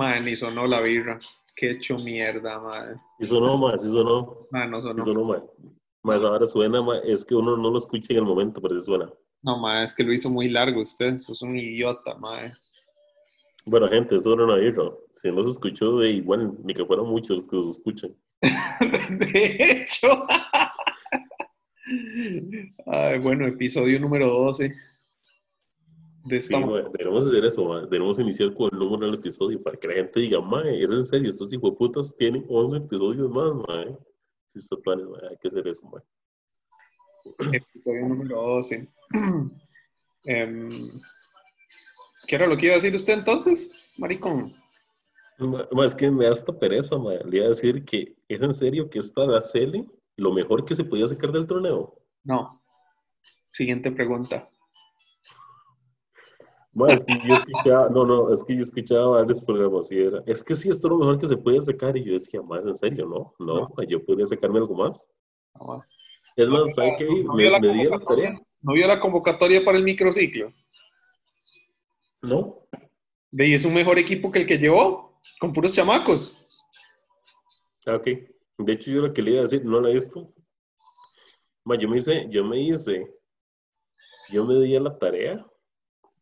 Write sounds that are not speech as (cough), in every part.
Madre, ni sonó la birra. Qué hecho mierda, madre. Sí sonó, ma, sí sonó. Madre, no sonó. Sí sonó, ma. Más ahora suena, es que uno no lo escucha en el momento, pero sí suena. No, madre, es que lo hizo muy largo usted. Sos un idiota, madre. Bueno, gente, eso era una birra. Si no se escuchó, de igual, ni que fueron muchos los que se escuchan. (laughs) De hecho. (laughs) Ay, bueno, episodio número 12. De Sí, esta ma, debemos hacer eso, ma. debemos iniciar con el número del episodio para que la gente diga, mae, es en serio, estos hijueputas tienen 11 episodios más, mae. Sí, está planes, mae, hay que hacer eso, mae. (clears throat) episodio número 12. (clears throat) Em, ¿Qué era lo que iba a decir usted entonces, maricón? Ma- ma, es que me da esta pereza, ma. Le iba a decir que es en serio que esta da Cele lo mejor que se podía sacar del torneo. No. Siguiente pregunta. Es que yo escuchaba, no, no, es que yo escuchaba varios programas y era, es que sí, esto es lo mejor que se puede sacar. Y yo decía, más en serio, no, no, yo podría sacarme algo más. Más. Es más, ¿sabe qué? ¿No Me, la me di la convocatoria? tarea. ¿No vio la convocatoria para el microciclo? No, De ahí es un mejor equipo que el que llevó, con puros chamacos. Ah, ok. De hecho, yo lo que le iba a decir, no la he visto. Ma, yo me hice, yo me hice, yo me di a la tarea.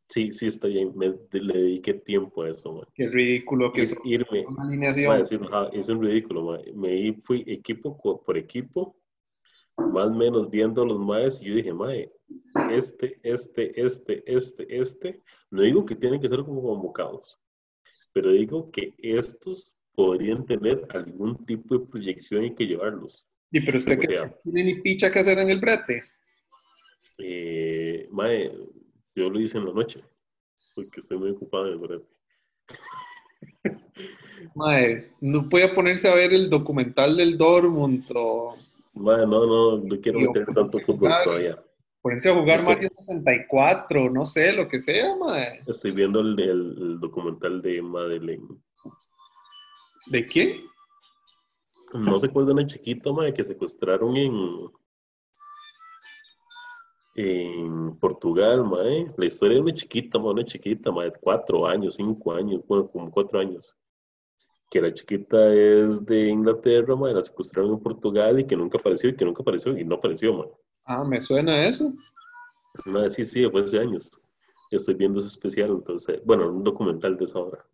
Sí, sí, está bien. Me, le dediqué tiempo a eso, ma. Qué ridículo que es irme. una alineación. es un ridículo, ma. Me fui equipo por equipo, más o menos viendo a los maes, y yo dije, mae, este, este, este, este, este, no digo que tienen que ser como convocados, pero digo que estos podrían tener algún tipo de proyección y que llevarlos. Y pero usted O que sea, no tiene ni picha que hacer en el brete. eh, mae, yo lo hice en la noche, porque estoy muy ocupado en el brete. (laughs) Mae, no puede ponerse a ver el documental del Dortmund o Mae, no, no, no quiero meter tanto fútbol todavía. ponerse a jugar Mario 64, no sé, lo que sea, mae. Estoy viendo el, el- el documental de Madeleine. ¿De qué? No se acuerdan una chiquita, mae, que secuestraron en, en Portugal, mae. La historia de una chiquita, mae, una chiquita, mae, cuatro años, cinco años, bueno, como cuatro años. Que la chiquita es de Inglaterra, mae, la secuestraron en Portugal y que nunca apareció, y que nunca apareció, y no apareció, mae. Ah, me suena eso. No, sí, sí, fue hace años. Yo estoy viendo ese especial, entonces, bueno, un documental de esa hora.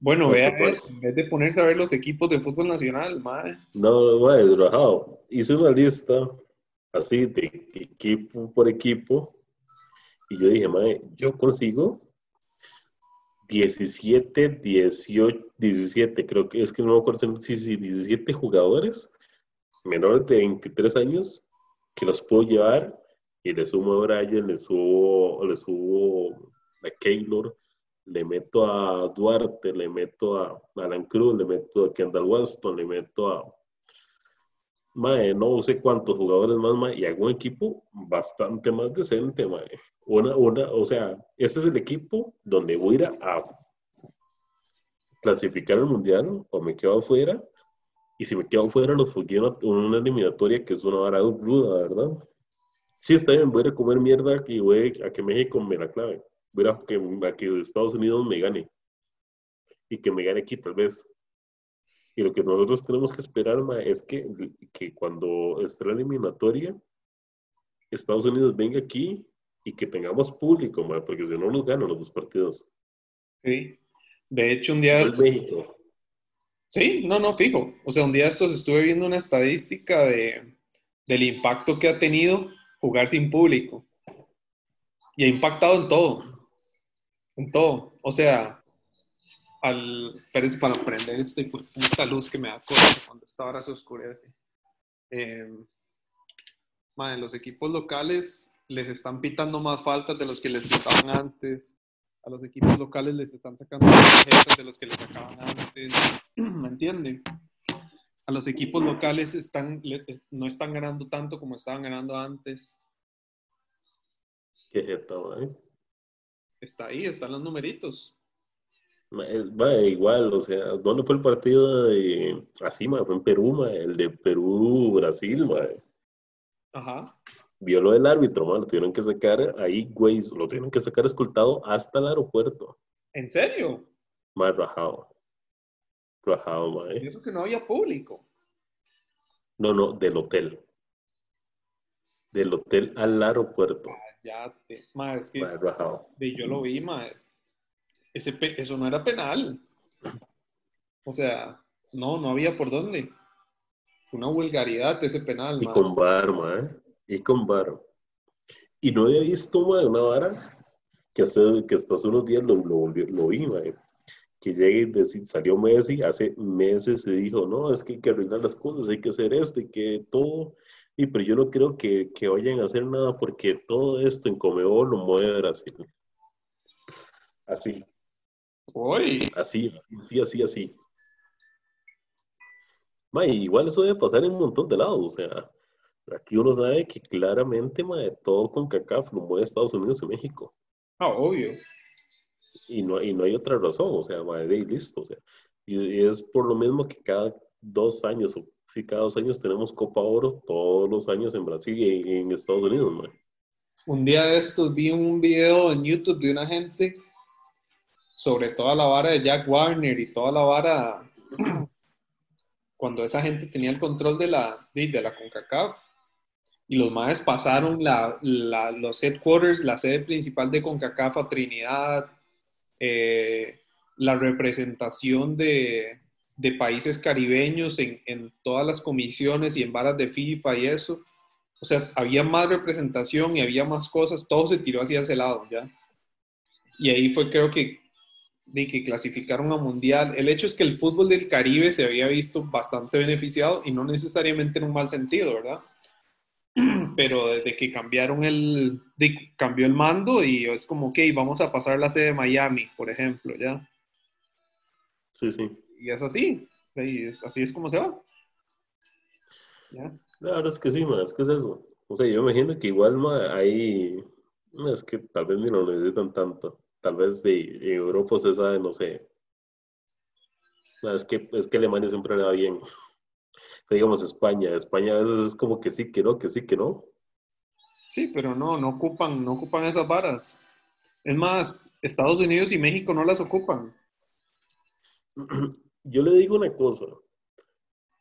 Bueno, No vea eso, en vez de ponerse a ver los equipos de fútbol nacional, mae. No, mae, rajado. Hice una lista así de equipo por equipo. Y yo dije, mae, yo consigo 17, 18, 17, creo que es que no me acuerdo si si 17 jugadores menores de 23 años que los puedo llevar y le sumo a Brian, le subo, le subo a Keylor, le meto a Duarte, le meto a Alan Cruz, le meto a Kendall Waston, le meto a Mae, no sé cuántos jugadores más, y hago un equipo bastante más decente, mae. Una, una, o sea, este es el equipo donde voy a ir a, clasificar al mundial o me quedo afuera. Y si me quedo afuera, los fogueo en una, eliminatoria que es una vara ruda, ¿verdad? Sí, está bien, voy a comer mierda y voy a que México me la clave. Voy a que, a que Estados Unidos me gane. Y que me gane aquí, tal vez. Y lo que nosotros tenemos que esperar ma, es que, que cuando esté la eliminatoria, Estados Unidos venga aquí y que tengamos público, ma, porque si no nos ganan los dos partidos. Sí. De hecho, un día No es México. Sí, no, no, fijo. O sea, un día estos estuve viendo una estadística de, del impacto que ha tenido jugar sin público. Y ha impactado en todo. En todo. O sea, al. Espérense para prender de puta luz que me da cosa cuando esta hora se oscurece. Eh, los equipos locales les están pitando más faltas de los que les pitaban antes. A los equipos locales les están sacando más tarjetas de los que les sacaban antes. (clears throat) ¿Me entienden? A los equipos locales están, no están ganando tanto como estaban ganando antes. Qué jeta, eh. Está ahí, están los numeritos. Ma, igual, o sea, ¿dónde fue el partido de así, ma? Fue en Perú, ma, el de Perú-Brasil, ma. Ajá. Violó el árbitro, ma, lo tuvieron que sacar ahí, güey, lo tuvieron que sacar escoltado hasta el aeropuerto, ¿En serio? más rajado. Rajado, mae. Y eso que no había público. No, no, del hotel. Del hotel al aeropuerto. Ya, te, ma, es que Mae, rajado. yo lo vi, ma. Ese, eso no era penal. O sea, no, no había por dónde. Una vulgaridad ese penal, Y con bar, mae. Y con bar. Y no había visto, mae, una vara que hasta, que hasta hace unos días lo, lo, lo vi, mae. Que llega y decir, salió Messi, hace meses se dijo, no, es que hay que arreglar las cosas, hay que hacer esto y que todo. Y pero yo no creo que, que vayan a hacer nada porque todo esto en Comebol lo mueve Brasil. Así, Uy, así, así, así, así. Ma, igual eso debe pasar en un montón de lados, o sea, aquí uno sabe que claramente, ma, todo con CACAF lo mueve Estados Unidos y México, ah, obvio. y no, y no hay otra razón, o sea, ma, de ahí listo, o sea, y, y es por lo mismo que cada dos años, o si cada dos años tenemos Copa Oro, todos los años en Brasil y en, Estados Unidos, ma. Un día de estos vi un video en YouTube de una gente sobre toda la vara de Jack Warner y toda la vara (clears throat) cuando esa gente tenía el control de la, de, la CONCACAF y los maes pasaron la, la- los headquarters, la sede principal de CONCACAF a Trinidad, eh, la representación de, de países caribeños en, en todas las comisiones y en varas de FIFA y eso. O sea, había más representación y había más cosas, todo se tiró hacia ese lado, ¿ya? Y ahí fue, creo que, de que clasificaron a Mundial. El hecho es que el fútbol del Caribe se había visto bastante beneficiado y no necesariamente en un mal sentido, ¿verdad? (clears throat) Pero desde que cambiaron el, de- cambió el mando y es como, ok, vamos a pasar la sede de Miami, por ejemplo, ¿ya? Sí, sí. Y es así, y es- así es como se va. ¿Ya? La verdad es que sí, ma, es que es eso. O sea, yo me imagino que igual, ma, ahí, es que tal vez ni lo necesitan tanto. Tal vez de Europa se sabe, no sé. Es que, es que Alemania siempre le va bien. (laughs) Pero digamos España, España a veces es como que sí, que no, que sí, que no. Sí, pero no, no ocupan, no ocupan esas varas. Es más, Estados Unidos y México no las ocupan. (clears throat) Yo le digo una cosa.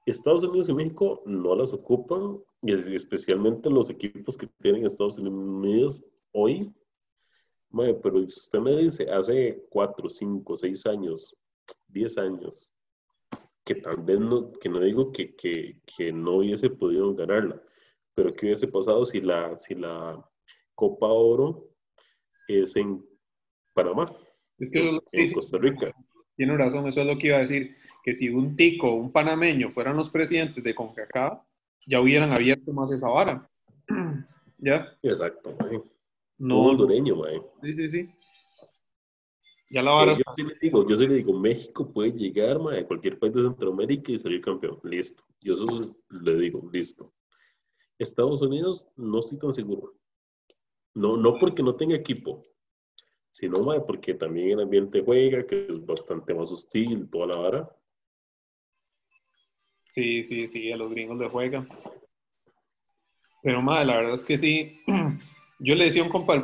Estados Unidos y México no las ocupan, y es- especialmente los equipos que tienen Estados Unidos hoy. Mae, pero usted me dice hace 4, 5, 6 años, 10 años, que tal vez no, que no digo que, que, que no hubiese podido ganarla, pero que hubiese pasado si la, si la Copa Oro es en Panamá, Es que lo- sí, en Costa Rica. tiene razón, eso es lo que iba a decir, que si un tico o un panameño fueran los presidentes de CONCACAF, ya hubieran abierto más esa vara. (clears throat) ¿Ya? Exacto, mae. No, Un hondureño, mae. sí, sí, sí. Ya la vara... Yo sí le digo, yo sí le digo, México puede llegar mae, a cualquier país de Centroamérica y salir campeón. Listo. Yo eso le digo, listo. Estados Unidos no estoy tan seguro. No, no porque no tenga equipo, sino mae, porque también el ambiente juega, que es bastante más hostil, toda la vara. Sí, sí, sí, a los gringos le juegan. Pero, madre, la verdad es que sí. (clears throat) Yo le decía a un compa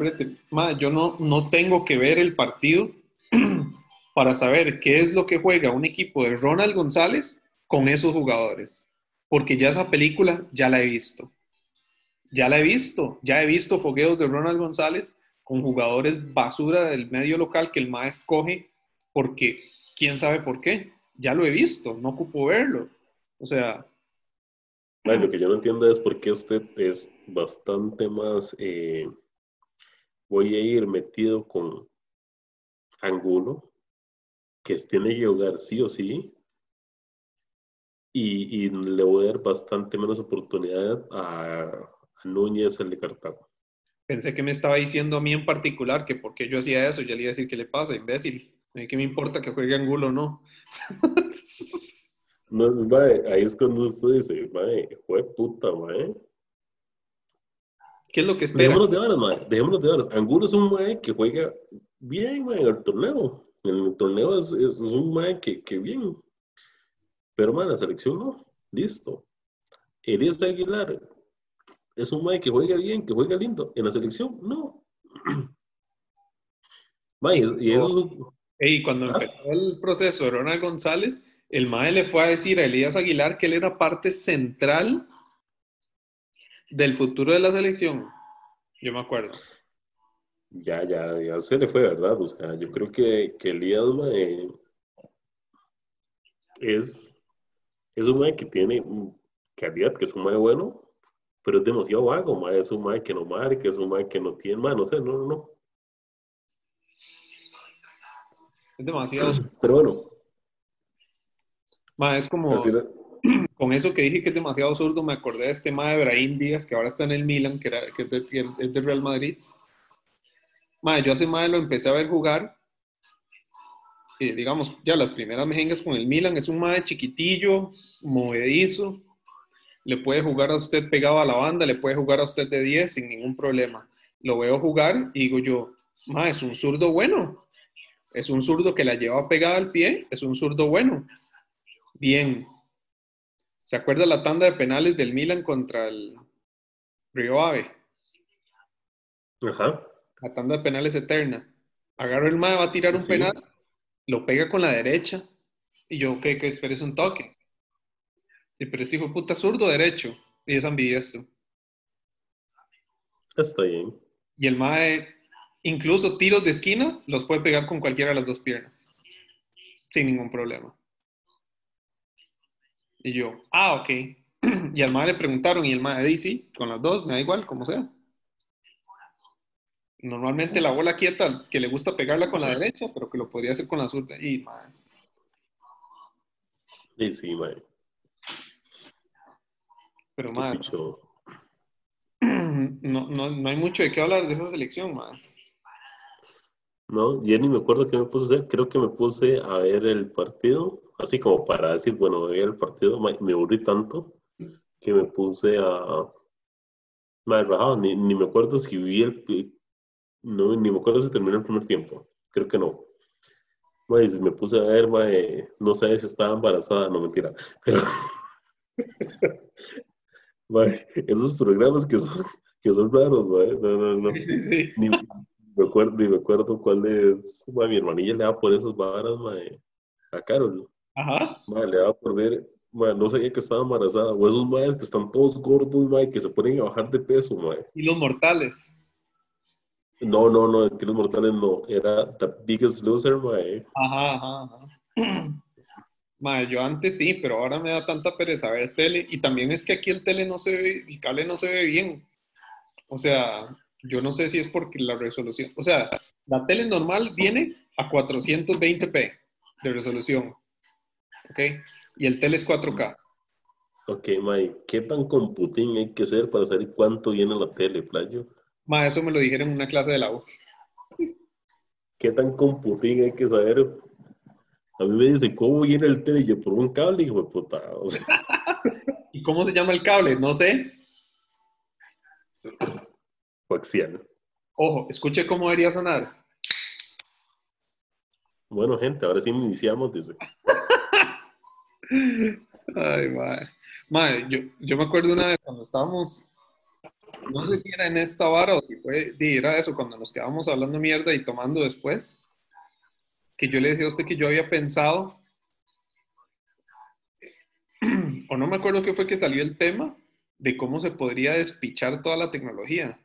yo no, no tengo que ver el partido (clears throat) para saber qué es lo que juega un equipo de Ronald González con esos jugadores. Porque ya esa película ya la he visto. Ya la he visto. Ya he visto fogueos de Ronald González con jugadores basura del medio local que el MAE escoge porque quién sabe por qué. Ya lo he visto, no ocupo verlo. O sea, lo que yo no entiendo es por qué usted es bastante más, eh, voy a ir metido con Angulo, que tiene que jugar sí o sí, y, y le voy a dar bastante menos oportunidad a, a Núñez, el de Cartago. pensé que me estaba diciendo a mí en particular que por qué yo hacía eso. Ya le iba a decir qué le pasa, imbécil. Qué me importa que juegue Angulo o no. (laughs) No, mae, ahí es cuando usted dice, mae, fue puta, mae. ¿Qué es lo que espera? Dejémonos de varas, mae, dejémonos de varas. Angulo es un mae que juega bien, mae, en el torneo. En el torneo es, es, es un mae que, que bien. Pero, mae, la selección no. Listo. Elías Aguilar es un mae que juega bien, que juega lindo. En la selección, no. (clears throat) Mae, y eso es un- Ey, cuando Ah. empezó el proceso de Ronald González, el MAE le fue a decir a Elías Aguilar que él era parte central del futuro de la selección. Yo me acuerdo. Ya, ya, ya se le fue, ¿verdad? O sea, yo creo que, que Elías mae, es, es un mae que tiene calidad, que es un mae bueno, pero es demasiado vago, mae. Es un mae que no marca, es un mae que no tiene, mae, no sé, no, no, no. Es demasiado. Pero bueno, Ma, es como, final, con eso que dije que es demasiado zurdo, me acordé de este de Brahim Díaz, que ahora está en el Milan, que, era, que es, de, del Real Madrid. Ma, yo hace Ma lo empecé a ver jugar. Y digamos, ya las primeras mejengas con el Milan, es un Ma chiquitillo, movedizo. Le puede jugar a usted pegado a la banda, le puede jugar a usted de 10 sin ningún problema. Lo veo jugar y digo yo, Ma, es un zurdo bueno. Es un zurdo que la lleva pegada al pie, es un zurdo bueno. Bien. ¿Se acuerda la tanda de penales del Milan contra el Río Ave? ajá, La tanda de penales eterna. Agarra el mae, va a tirar un Sí. penal, lo pega con la derecha. Y yo, ¿qué? Que esperes un toque. Y pero este hijo puta zurdo derecho. Y es ambidiestro. está bien. Y el mae, incluso tiros de esquina, los puede pegar con cualquiera de las dos piernas. Sin ningún problema. Y yo, ah, ok. (clears throat) Y al mae le preguntaron, y el mae dice, sí, con las dos, me da igual, como sea. Normalmente la bola quieta, que le gusta pegarla con la derecha, pero que lo podría hacer con la zurda. Y, mae, Sí, sí, mae. pero picho. (clears throat) no, no, no hay mucho de qué hablar de esa selección, mae. No, ya ni me acuerdo qué me puse a hacer. Creo que me puse a ver el partido, así como para decir, bueno, voy el partido. Me aburrí tanto que me puse a. Me rajado, ni, ni me acuerdo si vi el. No, ni me acuerdo si terminó el primer tiempo. Creo que no. Me puse a ver, ma, eh, no sé si estaba embarazada, no mentira. Pero. (laughs) esos programas que son, que son raros, ma, eh, no, no, no. Sí, sí. Ni me acuerdo, ni me acuerdo cuál es. Mi hermanilla le da por esos varas, ma, a Carol. Ajá. Ma, le da por ver, ma, no sabía que estaba embarazada. O esos madres que están todos gordos, ma, y que se ponen a bajar de peso, ma. Y los mortales. No, no, no, el Kilos Mortales no. Era The Biggest Loser, ma. Ajá, ajá, ajá. (clears throat) Mae, yo antes sí, pero ahora me da tanta pereza ver tele. Y también es que aquí el tele no se ve, el cable no se ve bien. O sea, yo no sé si es porque la resolución. O sea, la tele normal viene a 420p de resolución. ¿Ok? Y el tele es 4K. Ok, ma, ¿qué tan computín hay que ser para saber cuánto viene la tele, playo? Mae, eso me lo dijeron en una clase de la U. ¿Qué tan computín hay que saber? A mí me dicen, ¿cómo viene el tele? Y yo, por un cable, hijo de puta. (laughs) O sea, ¿Y cómo se llama el cable? No sé. coaxial. Ojo, escuche cómo debería sonar. Bueno, gente, ahora sí iniciamos, dice. Ay, madre. Madre, yo, yo me acuerdo una vez cuando estábamos, no sé si era en esta vara o si fue, era eso, cuando nos quedábamos hablando mierda y tomando después, que yo le decía a usted que yo había pensado, (clears throat) o no me acuerdo qué fue que salió el tema, de cómo se podría despichar toda la tecnología.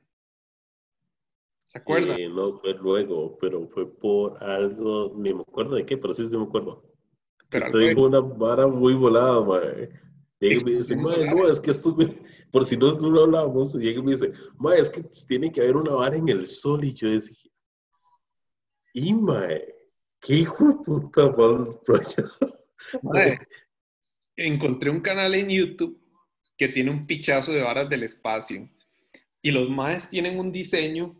¿Se acuerda? Eh, no fue luego, pero fue por algo, ni me acuerdo de qué, pero sí, sí me acuerdo. Pero algo dijo una vara muy volada, mae. Llega y me dice, mae, no, es que esto, por si no, no lo hablamos, llega y me dice, mae, es que tiene que haber una vara en el sol, y yo decía, y mae, qué hijo de puta rollo. (laughs) Mae, encontré un canal en YouTube que tiene un pichazo de varas del espacio. Y los maes tienen un diseño,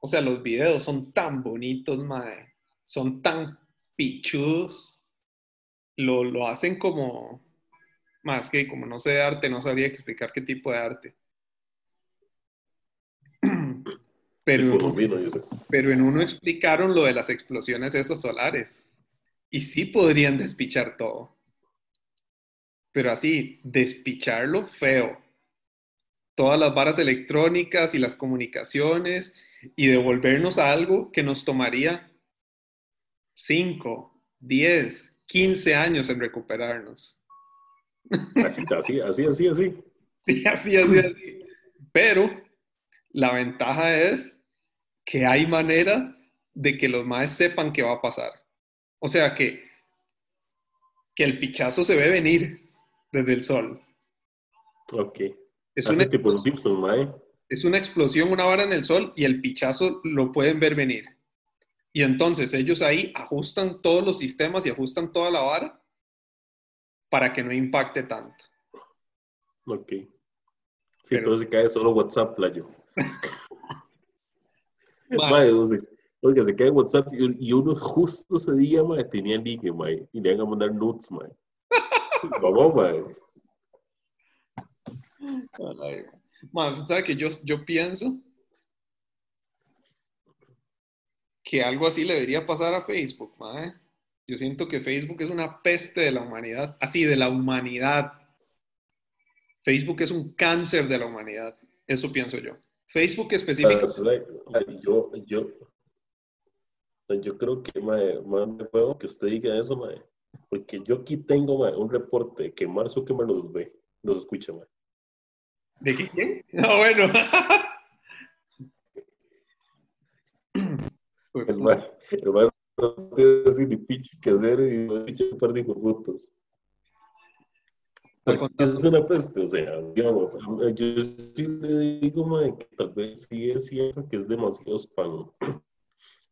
o sea, los videos son tan bonitos, mae. Son tan pichudos. Lo, lo hacen como, más que como no sé de arte, no sabría explicar qué tipo de arte. (clears throat) Pero, pero en uno explicaron lo de las explosiones esas solares. Y sí podrían despichar todo. Pero así, despicharlo feo. Todas las varas electrónicas y las comunicaciones y devolvernos a algo que nos tomaría 5, 10, 15 años en recuperarnos. Así, así, así, así, así. Sí, así, así, así. Pero la ventaja es que hay manera de que los más sepan qué va a pasar. O sea que, que el pichazo se ve venir desde el sol. Ok. Es Así una, tipo mae. es una explosión, una vara en el sol y el pichazo lo pueden ver venir. Y entonces ellos ahí ajustan todos los sistemas y ajustan toda la vara para que no impacte tanto. Ok. Sí, Pero- entonces cae solo WhatsApp, playo. Ma, (laughs) Mae, o sea, oiga, se cae WhatsApp y, uno justo ese día, tenía ligue, mae, y le iban a mandar nudes, mae. (laughs) Vamos, mae. ay, ma, usted sabe que yo, yo pienso que algo así le debería pasar a Facebook, mae. Yo siento que Facebook es una peste de la humanidad, así de la humanidad. Facebook es un cáncer de la humanidad, eso pienso yo. Facebook específicamente. Yo, yo, yo creo que, más de juego que usted diga eso, mae. Porque yo aquí tengo, un reporte que Mark Zuckerberg nos ve, nos escucha, mae. ¿De qué? quién? (laughs) No, bueno. (laughs) El mae, el mae no tiene ni picho que hacer y no picha un par de Porque es una peste, o sea, digamos, yo sí le digo, mae, que tal vez sí es cierto que es demasiado spam,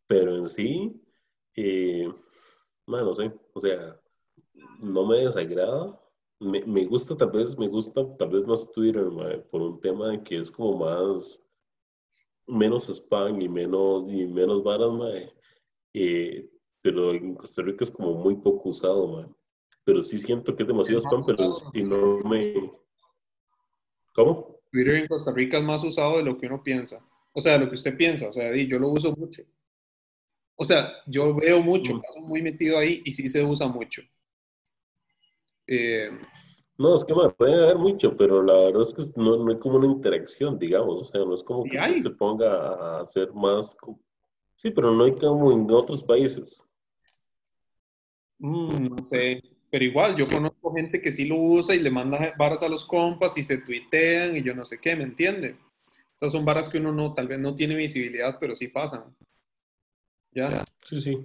pero en sí, eh, mae, no sé, o sea, no me desagrada, me, me gusta tal vez, me gusta tal vez más Twitter, mae, por un tema que es como más, menos spam y menos, y menos varas, mae, eh, pero en Costa Rica es como muy poco usado, mae. Pero sí siento que es demasiado spam, pero si no me... ¿Cómo? Twitter en Costa Rica es más usado de lo que uno piensa. O sea, de lo que usted piensa. O sea, yo lo uso mucho. O sea, yo veo mucho, Mm. paso muy metido ahí y sí se usa mucho. Eh, No, es que me puede haber mucho, pero la verdad es que no, no hay como una interacción, digamos. O sea, no es como que se ponga a hacer más... Sí, pero no hay como en otros países. mm, no sé, pero igual, yo conozco gente que sí lo usa y le manda varas a los compas y se tuitean y yo no sé qué, ¿me entiende? Esas son varas que uno no, tal vez no tiene visibilidad, pero sí pasan. Ya. Sí, sí.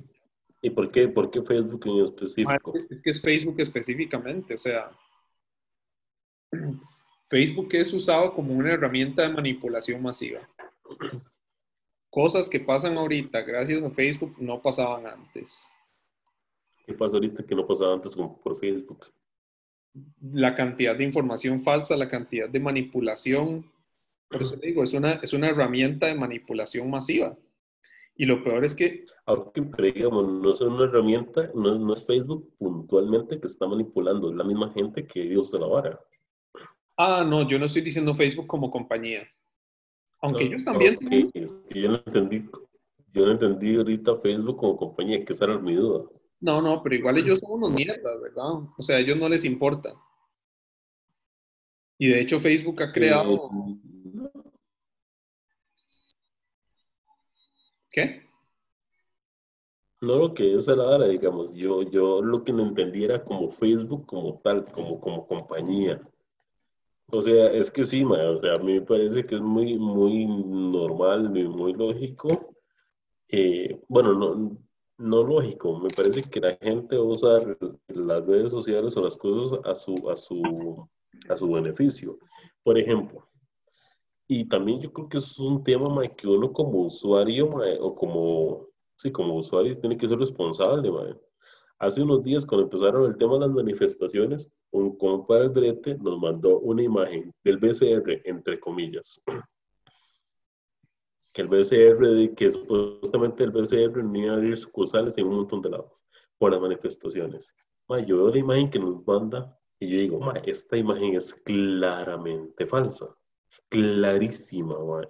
¿Y por qué, por qué Facebook en Ah, específico? es que- es que es Facebook específicamente, o sea, Facebook es usado como una herramienta de manipulación masiva. Cosas que pasan ahorita gracias a Facebook no pasaban antes. ¿Qué pasa ahorita que no pasaba antes por Facebook? La cantidad de información falsa, la cantidad de manipulación, por eso digo, es una, es una herramienta de manipulación masiva. Y lo peor es que Aunque, pero digamos, no es una herramienta, no, no es Facebook puntualmente que está manipulando, es la misma gente que Dios de la vara. Ah, no, yo no estoy diciendo Facebook como compañía. Aunque No, ellos también. es que yo no entendí, yo no entendí ahorita Facebook como compañía, que esa era mi duda. No, no, pero igual ellos son unos mierdas, ¿verdad? O sea, a ellos no les importa. Y de hecho Facebook ha creado... Eh, ¿Qué? no lo que es la vara, digamos, yo, yo lo que no entendí era como Facebook como tal, como, como compañía. O sea, es que sí, ma, o sea, a mí me parece que es muy, muy normal y muy lógico. Eh, bueno, no, no lógico, me parece que la gente usa las redes sociales o las cosas a su, a su, a su beneficio. Por ejemplo, y también yo creo que eso es un tema ma, que uno como usuario ma, o como, sí, como usuario tiene que ser responsable. ma. Hace unos días, cuando empezaron el tema de las manifestaciones, un compa del Brete nos mandó una imagen del BCR, entre comillas. Que el BCR, que supuestamente el BCR iba a abrir sucursales en un montón de lados por las manifestaciones. Ma, yo veo la imagen que nos manda y yo digo, ma, esta imagen es claramente falsa. Clarísima, ma.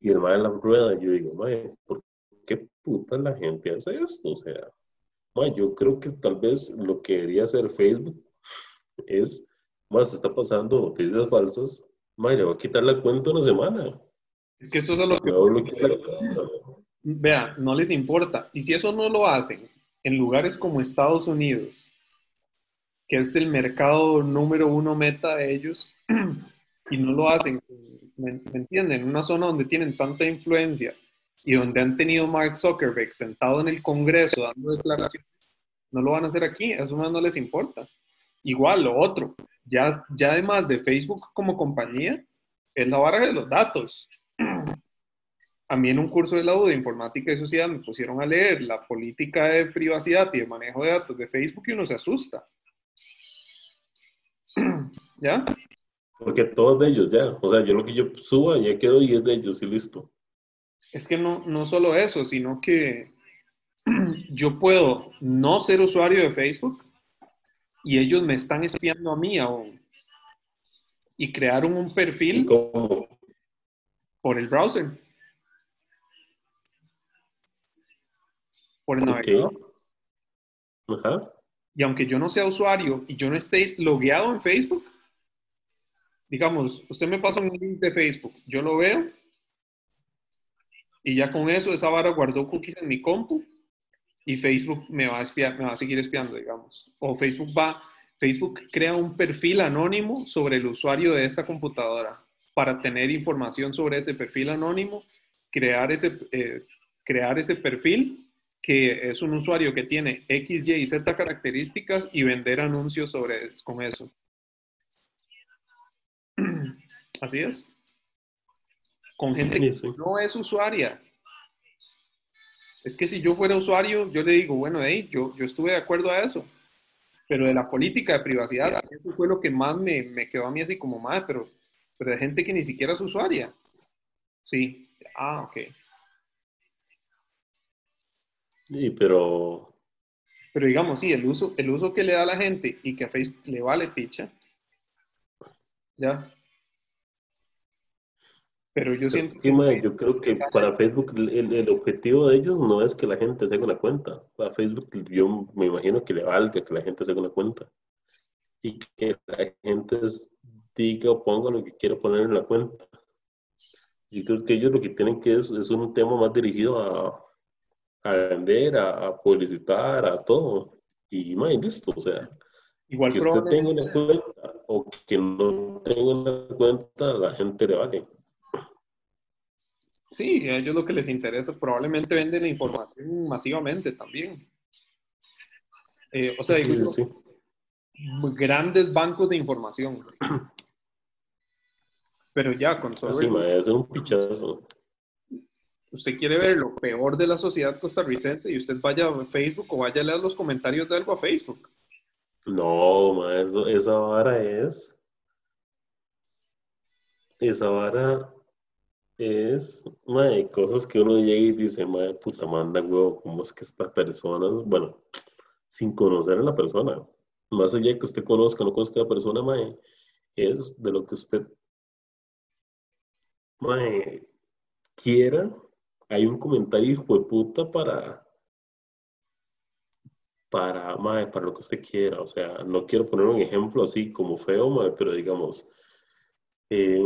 Y el ma de la rueda, yo digo, ma, ¿por qué puta la gente hace esto? O sea, Ma, yo creo que tal vez lo que debería hacer Facebook es, más se está pasando noticias falsas, ma, le va a quitar la cuenta una semana. Es que eso es a lo que... Vea, no les importa. Y si eso no lo hacen, en lugares como Estados Unidos, que es el mercado número uno meta de ellos, (clears throat) y no lo hacen, ¿me, entienden? En una zona donde tienen tanta influencia y donde han tenido Mark Zuckerberg sentado en el Congreso dando declaraciones, no lo van a hacer aquí, a eso no les importa. Igual, lo otro, ya, ya además de Facebook como compañía, es la barra de los datos. (clears throat) A mí en un curso de la U de Informática y Sociedad me pusieron a leer la política de privacidad y de manejo de datos de Facebook y uno se asusta. (clears throat) ¿Ya? Porque todos de ellos ya, o sea, yo lo que yo suba ya quedo y es de ellos y listo. Es que no, no solo eso, sino que (clears throat) yo puedo no ser usuario de Facebook y ellos me están espiando a mí aún. Y crearon un perfil por el browser. Por el navegador. Y aunque yo no sea usuario y yo no esté logueado en Facebook, digamos, usted me pasa un link de Facebook, yo lo veo y ya con eso esa vara guardó cookies en mi compu y Facebook me va a espiar, me va a seguir espiando, digamos. O Facebook va, Facebook crea un perfil anónimo sobre el usuario de esta computadora para tener información sobre ese perfil anónimo, crear ese, eh, crear ese perfil que es un usuario que tiene X, Y y Z características y vender anuncios sobre, con eso. (clears throat) Así es. Con gente que no es usuaria. Es que si yo fuera usuario, yo le digo, bueno, hey, yo, yo estuve de acuerdo a eso. Pero de la política de privacidad, eso fue lo que más me, me quedó a mí así como más, pero, pero de gente que ni siquiera es usuaria. Sí. Ah, ok. Sí, pero... Pero digamos, sí, el uso, el uso que le da a la gente y que a Facebook le vale picha, ya. Pero yo siento que... yo creo que para Facebook el, el, objetivo de ellos no es que la gente se haga una cuenta. Para Facebook yo me imagino que le valga que la gente se haga una cuenta. Y que la gente diga o ponga lo que quiera poner en la cuenta. Yo creo que ellos lo que tienen que es, es un tema más dirigido a, a vender, a, publicitar, a todo. Y más listo, o sea, Igual que usted tenga una cuenta o que no tenga una cuenta, la gente le vale. Sí, a ellos lo que les interesa, probablemente venden la información masivamente también. Eh, o sea, grandes bancos de información. Pero ya, con solo... Sí, es un pichazo usted quiere ver lo peor de la sociedad costarricense y usted vaya a Facebook o vaya a leer los comentarios de algo a Facebook. No, ma, esa vara es. Esa vara es. Ma, hay cosas que uno llega y dice, madre, puta manda, huevo, ¿cómo es que esta persona, bueno, sin conocer a la persona, más allá de que usted conozca o no conozca a la persona, ma, es de lo que usted ma, quiera hay un comentario hijo de puta para, para, para lo que usted quiera. O sea, no quiero poner un ejemplo así como feo, pero digamos, eh,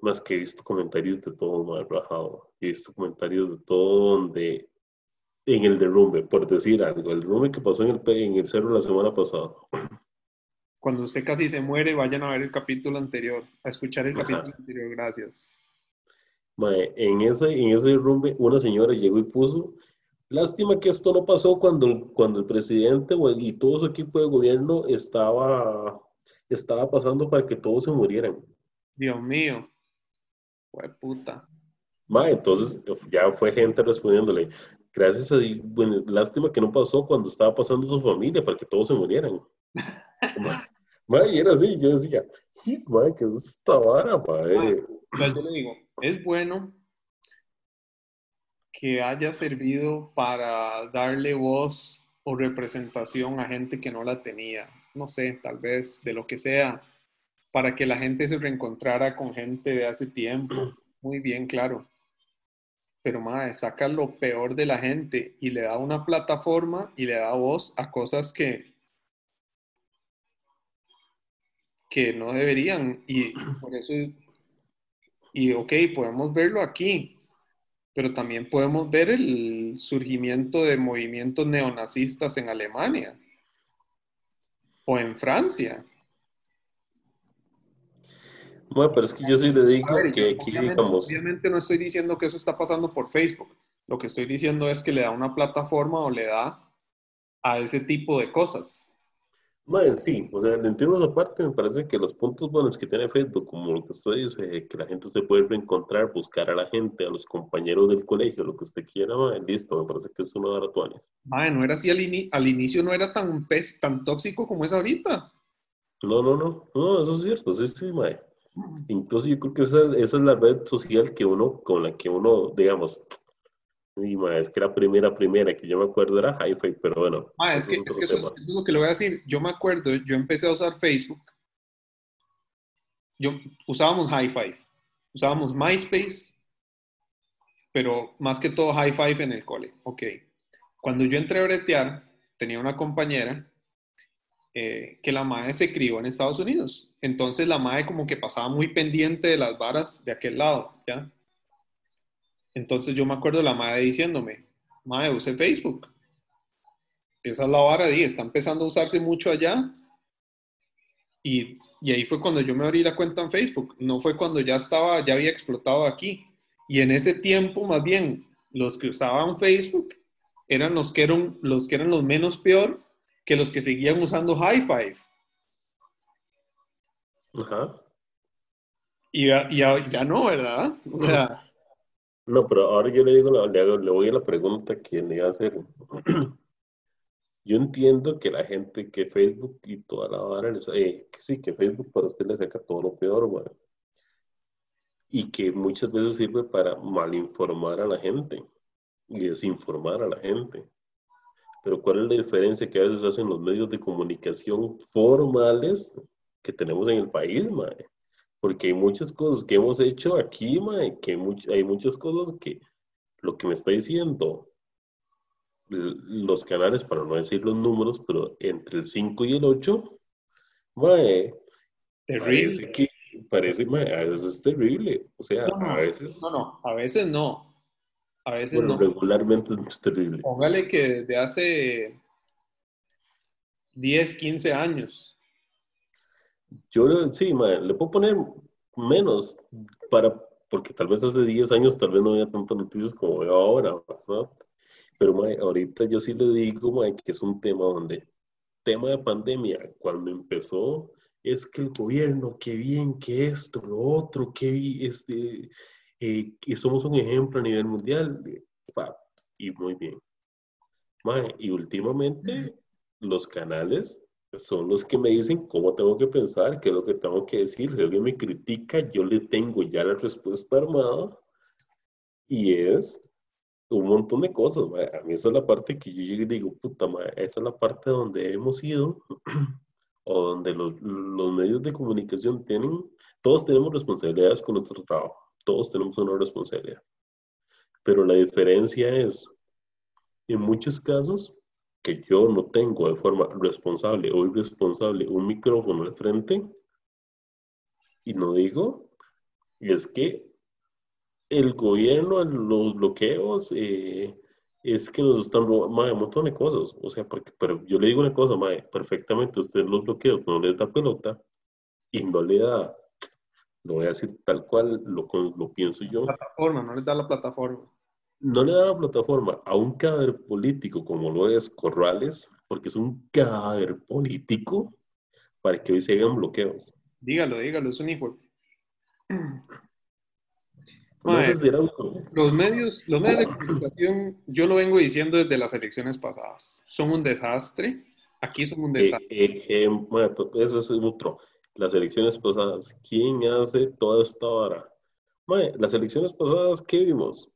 más que he visto comentarios de todo, madre, rajado. He visto comentarios de todo donde, en el derrumbe, por decir algo, el derrumbe que pasó en el, en el cerro la semana pasada. (clears throat) Cuando usted casi se muere, vayan a ver el capítulo anterior, a escuchar el capítulo anterior, gracias en, ese, en ese rumbe, una señora llegó y puso, lástima que esto no pasó cuando, cuando el presidente y todo su equipo de gobierno estaba, estaba pasando para que todos se murieran. Dios mío, fue puta. entonces ya fue gente respondiéndole, gracias a Dios, bueno, lástima que no pasó cuando estaba pasando su familia para que todos se murieran. (laughs) y era así, yo decía, ma, ¿qué es esta vara, yo le digo, es bueno que haya servido para darle voz o representación a gente que no la tenía, no sé, tal vez de lo que sea, para que la gente se reencontrara con gente de hace tiempo. Muy bien, claro. Pero madre, saca lo peor de la gente y le da una plataforma y le da voz a cosas que que no deberían y por eso y ok, podemos verlo aquí, pero también podemos ver el surgimiento de movimientos neonazistas en Alemania o en Francia. Bueno, pero es que yo sí le digo que aquí, obviamente, digamos, obviamente no estoy diciendo que eso está pasando por Facebook. Lo que estoy diciendo es que le da una plataforma o le da a ese tipo de cosas. Mae, sí, o sea, entiendo esa parte, me parece que los puntos buenos que tiene Facebook, como lo que usted dice, que la gente se puede reencontrar, buscar a la gente, a los compañeros del colegio, lo que usted quiera, listo, me parece que es una de las Mae, no era así al, ini- al inicio, no era tan, pes- tan tóxico como es ahorita. No, no, no, no, eso es cierto, sí, sí, mae. Incluso yo creo que esa, esa es la red social que uno, con la que uno, digamos, y mae, es que la primera, primera que yo me acuerdo era Hi-Fi, pero bueno, Ah, es que, es que eso, es, tema. eso es lo que le voy a decir. Yo me acuerdo, yo empecé a usar Facebook. Yo usábamos High Five, usábamos MySpace, pero más que todo High Five en el cole. Ok. Cuando yo entré a bretear, tenía una compañera eh, que la madre se crió en Estados Unidos. Entonces la madre como que pasaba muy pendiente de las varas de aquel lado, ¿ya? Entonces yo me acuerdo de la madre diciéndome, madre, use Facebook. Esa es la vara, di, está empezando a usarse mucho allá. Y, y ahí fue cuando yo me abrí la cuenta en Facebook. No fue cuando ya estaba, ya había explotado aquí. Y en ese tiempo, más bien, los que usaban Facebook eran los que eran los, que eran los menos peor que los que seguían usando High Five. Ajá. Y ya, ya, ya no, ¿verdad? O sea, (laughs) No, pero ahora yo le digo, la- le, hago- le voy a la pregunta que le iba a hacer. (clears throat) Yo entiendo que la gente, que Facebook y toda la vara, les- eh, que sí, que Facebook para usted le saca todo lo peor, güey. Y que muchas veces sirve para malinformar a la gente y desinformar a la gente. Pero ¿cuál es la diferencia que a veces hacen los medios de comunicación formales que tenemos en el país, mae? Porque hay muchas cosas que hemos hecho aquí, mae, que much- hay muchas cosas que lo que me está diciendo los canales, para no decir los números, pero entre el 5 y el 8, mae, terrible. parece que, parece, mae, a veces es terrible. O sea, No, no, a veces, No, no, a veces no. A veces bueno, no. regularmente es terrible. Póngale que desde hace 10, 15 años. Yo sí, mae, le puedo poner menos para, porque tal vez hace 10 años tal vez no había tantas noticias como veo ahora, ¿verdad? Pero mae, ahorita yo sí le digo, mae, que es un tema donde, tema de pandemia, cuando empezó, es que el gobierno, qué bien, que esto, lo otro, que vi- este, eh, que somos un ejemplo a nivel mundial, y muy bien. Mae, y últimamente los canales son los que me dicen cómo tengo que pensar, qué es lo que tengo que decir. Si alguien me critica, yo le tengo ya la respuesta armada y es un montón de cosas. mae. A mí esa es la parte que yo y digo, puta, mae, esa es la parte donde hemos ido (clears throat) o donde los, los medios de comunicación tienen, todos tenemos responsabilidades con nuestro trabajo, todos tenemos una responsabilidad. Pero la diferencia es, en muchos casos, que yo no tengo de forma responsable o irresponsable un micrófono al frente y no digo, y es que el gobierno, los bloqueos, eh, es que nos están robando mae, un montón de cosas. O sea, porque, pero yo le digo una cosa, perfectamente usted los bloqueos no le da pelota y no le da, lo voy a decir tal cual, lo, lo pienso yo, Plataforma, no les da la plataforma. no le da la plataforma a un cadáver político como lo es Corrales, porque es un cadáver político, para que hoy se hagan bloqueos. Dígalo, dígalo, es un hijo. Un- Los medios, los medios de comunicación, yo lo vengo diciendo desde las elecciones pasadas, son un desastre. Aquí son un eh, desastre. eh, ese es otro. Las elecciones pasadas, ¿quién hace toda esta vara? Mae, las elecciones pasadas, ¿qué vimos?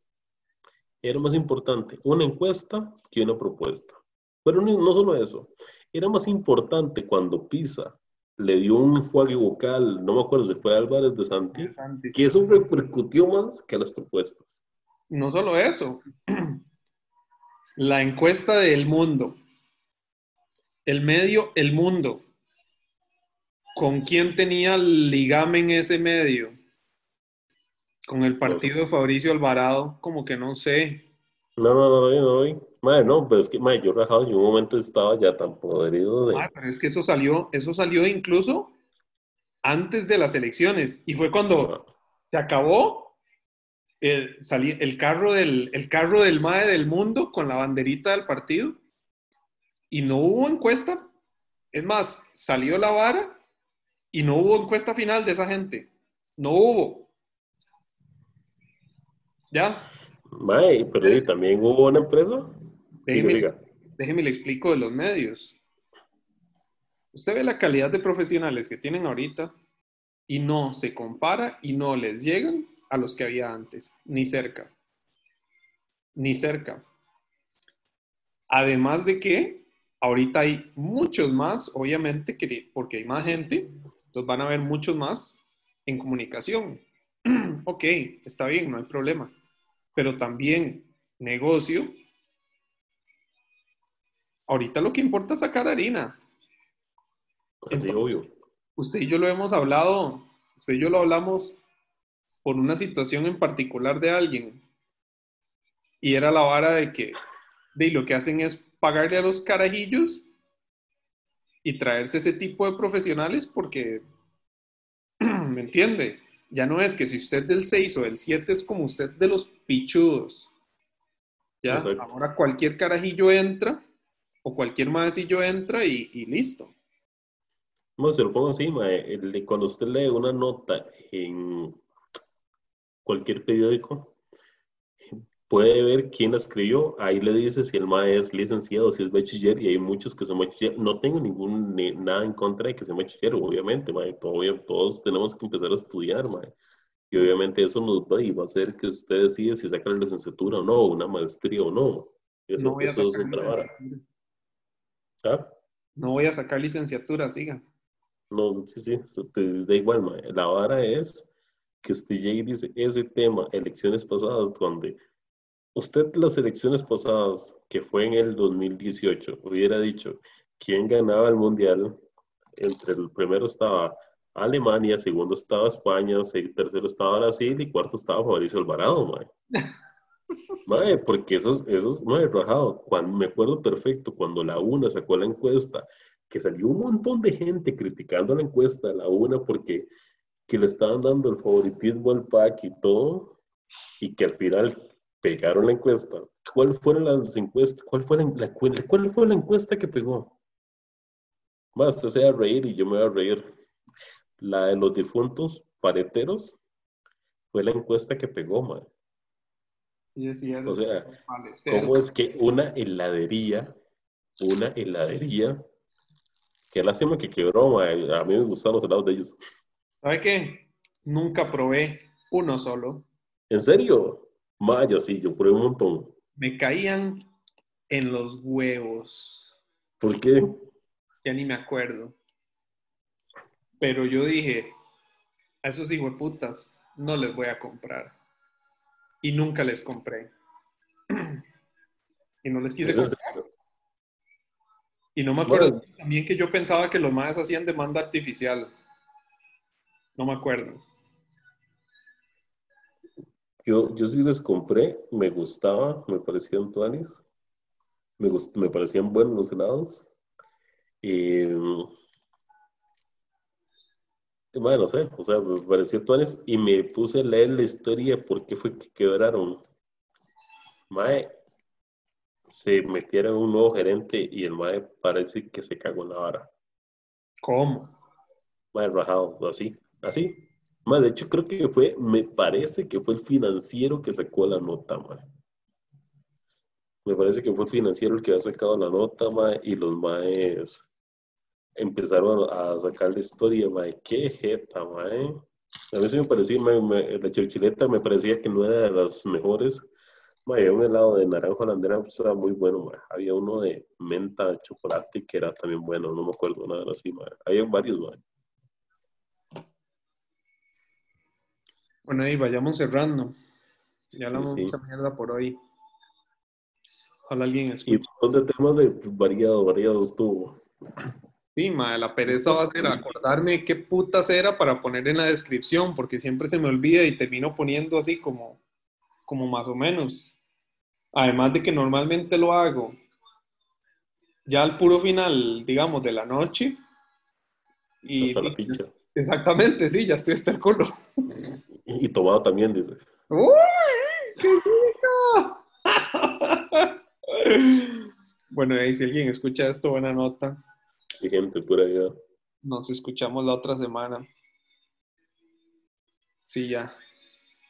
Era más importante una encuesta que una propuesta. Pero no, no solo eso, era más importante cuando Pisa le dio un enjuague vocal, no me acuerdo si fue Álvarez de Santi, Interesante. que eso repercutió más que las propuestas. No solo eso, (clears throat) la encuesta del mundo, el medio El Mundo, ¿con quién tenía ligamen ese medio? Con el partido de Fabricio Alvarado, como que no sé. No, no, no, no. Madre, no, pero es que madre, yo rajado en un momento estaba ya tan podrido de. Ah, pero es que eso salió, eso salió incluso antes de las elecciones. Y fue cuando se acabó el, salí, el, carro del, el carro del MAE del mundo con la banderita del partido. Y no hubo encuesta. Es más, salió la vara y no hubo encuesta final de esa gente. No hubo. ¿Ya? Mae, pero ¿y también hubo una empresa. Déjeme, déjeme le explico de los medios. Usted ve la calidad de profesionales que tienen ahorita y no se compara y no les llegan a los que había antes, ni cerca. Ni cerca. Además de que ahorita hay muchos más, obviamente, que, porque hay más gente, entonces van a haber muchos más en comunicación. (clears throat) ok, está bien, no hay problema. Pero también negocio ahorita lo que importa es sacar harina. Así, obvio. Usted y yo lo hemos hablado, usted y yo lo hablamos por una situación en particular de alguien. Y era la vara de que de lo que hacen es pagarle a los carajillos y traerse ese tipo de profesionales porque, (clears throat) ¿me entiende? Ya no es que si usted es del 6 o del 7 es como usted es de los pichudos. Ya, ahora cualquier carajillo entra o cualquier maecillo entra y, y listo. No, se lo pongo encima. cuando usted lee una nota en cualquier periódico, puede ver quién la escribió. Ahí le dice si el maestro es licenciado, si es bachiller, y hay muchos que son bachiller. No tengo ningún nada en contra de que sea bachiller, obviamente, mae. todos tenemos que empezar a estudiar, mae. Y obviamente eso nos va, y va a hacer que usted decide si saca la licenciatura o no, una maestría o no. Eso, no eso es otra vara. ¿Ah? No voy a sacar licenciatura, siga. No, sí, sí, da igual, mae. La vara es que usted llegue y dice, ese tema, elecciones pasadas, donde usted las elecciones pasadas, que fue en el 2018, hubiera dicho quién ganaba el mundial, entre el primero estaba Alemania, segundo estaba España, tercero estaba Brasil y cuarto estaba Fabricio Alvarado, mae. (laughs) mae, porque esos, esos, mae, rajado, cuando, me acuerdo perfecto cuando la UNA sacó la encuesta, que salió un montón de gente criticando la encuesta, la UNA, porque que le estaban dando el favoritismo al PAC y todo, y que al final pegaron la encuesta. ¿Cuál fueron las encuestas? ¿Cuál fue la, cuál fue la encuesta que pegó? Más te sea reír y yo me voy a reír. La de los difuntos pareteros fue la encuesta que pegó, man. o sea, ¿cómo es que una heladería, una heladería, que lástima que quebró, man. a mí me gustaban los helados de ellos. ¿Sabe qué? Nunca probé uno solo. ¿En serio? Mayo, sí, yo probé un montón. Me caían en los huevos. ¿Por qué? Ya ni me acuerdo. Pero yo dije, a esos putas no les voy a comprar. Y nunca les compré. (clears throat) y no les quise comprar. Y no me acuerdo también que yo pensaba que los más hacían demanda artificial. No me acuerdo. Yo, yo sí les compré, me gustaba, me parecían tuanis, me, me parecían buenos los helados. Y, bueno, no sé, o sea, me pareció tuanis y me puse a leer la historia por qué fue que quebraron. Mae, se metieron un nuevo gerente y el Mae parece que se cagó en la vara. ¿Cómo? Mae, rajado, así, así de hecho, creo que fue, me parece que fue el financiero que sacó la nota, ma. Me parece que fue el financiero el que había sacado la nota, ma, y los maes empezaron a sacar la historia, ma. Qué jeta, ma. A veces me parecía, la chilchileta me parecía que no era de las mejores. Ma, había un helado de naranja holandera, pues, era muy bueno, ma. Había uno de menta, chocolate, que era también bueno, no me acuerdo nada así, ma. Había varios, ma. Bueno, ahí vayamos cerrando. Ya hablamos mucha mierda por hoy. Ojalá alguien escuche. Y de temas de pues, variado, variado estuvo. Sí, ma, la pereza va a ser acordarme qué putas era para poner en la descripción, porque siempre se me olvida y termino poniendo así como, como más o menos. Además de que normalmente lo hago ya al puro final, digamos, de la noche. Y, Hasta la pincha. exactamente, sí, ya estoy hasta el culo. (laughs) Y, tomado también, dice. ¡Uy! ¡Qué rico! bueno, ahí si alguien escucha esto, buena nota. Y gente pura vida. Nos escuchamos la otra semana. Sí, ya.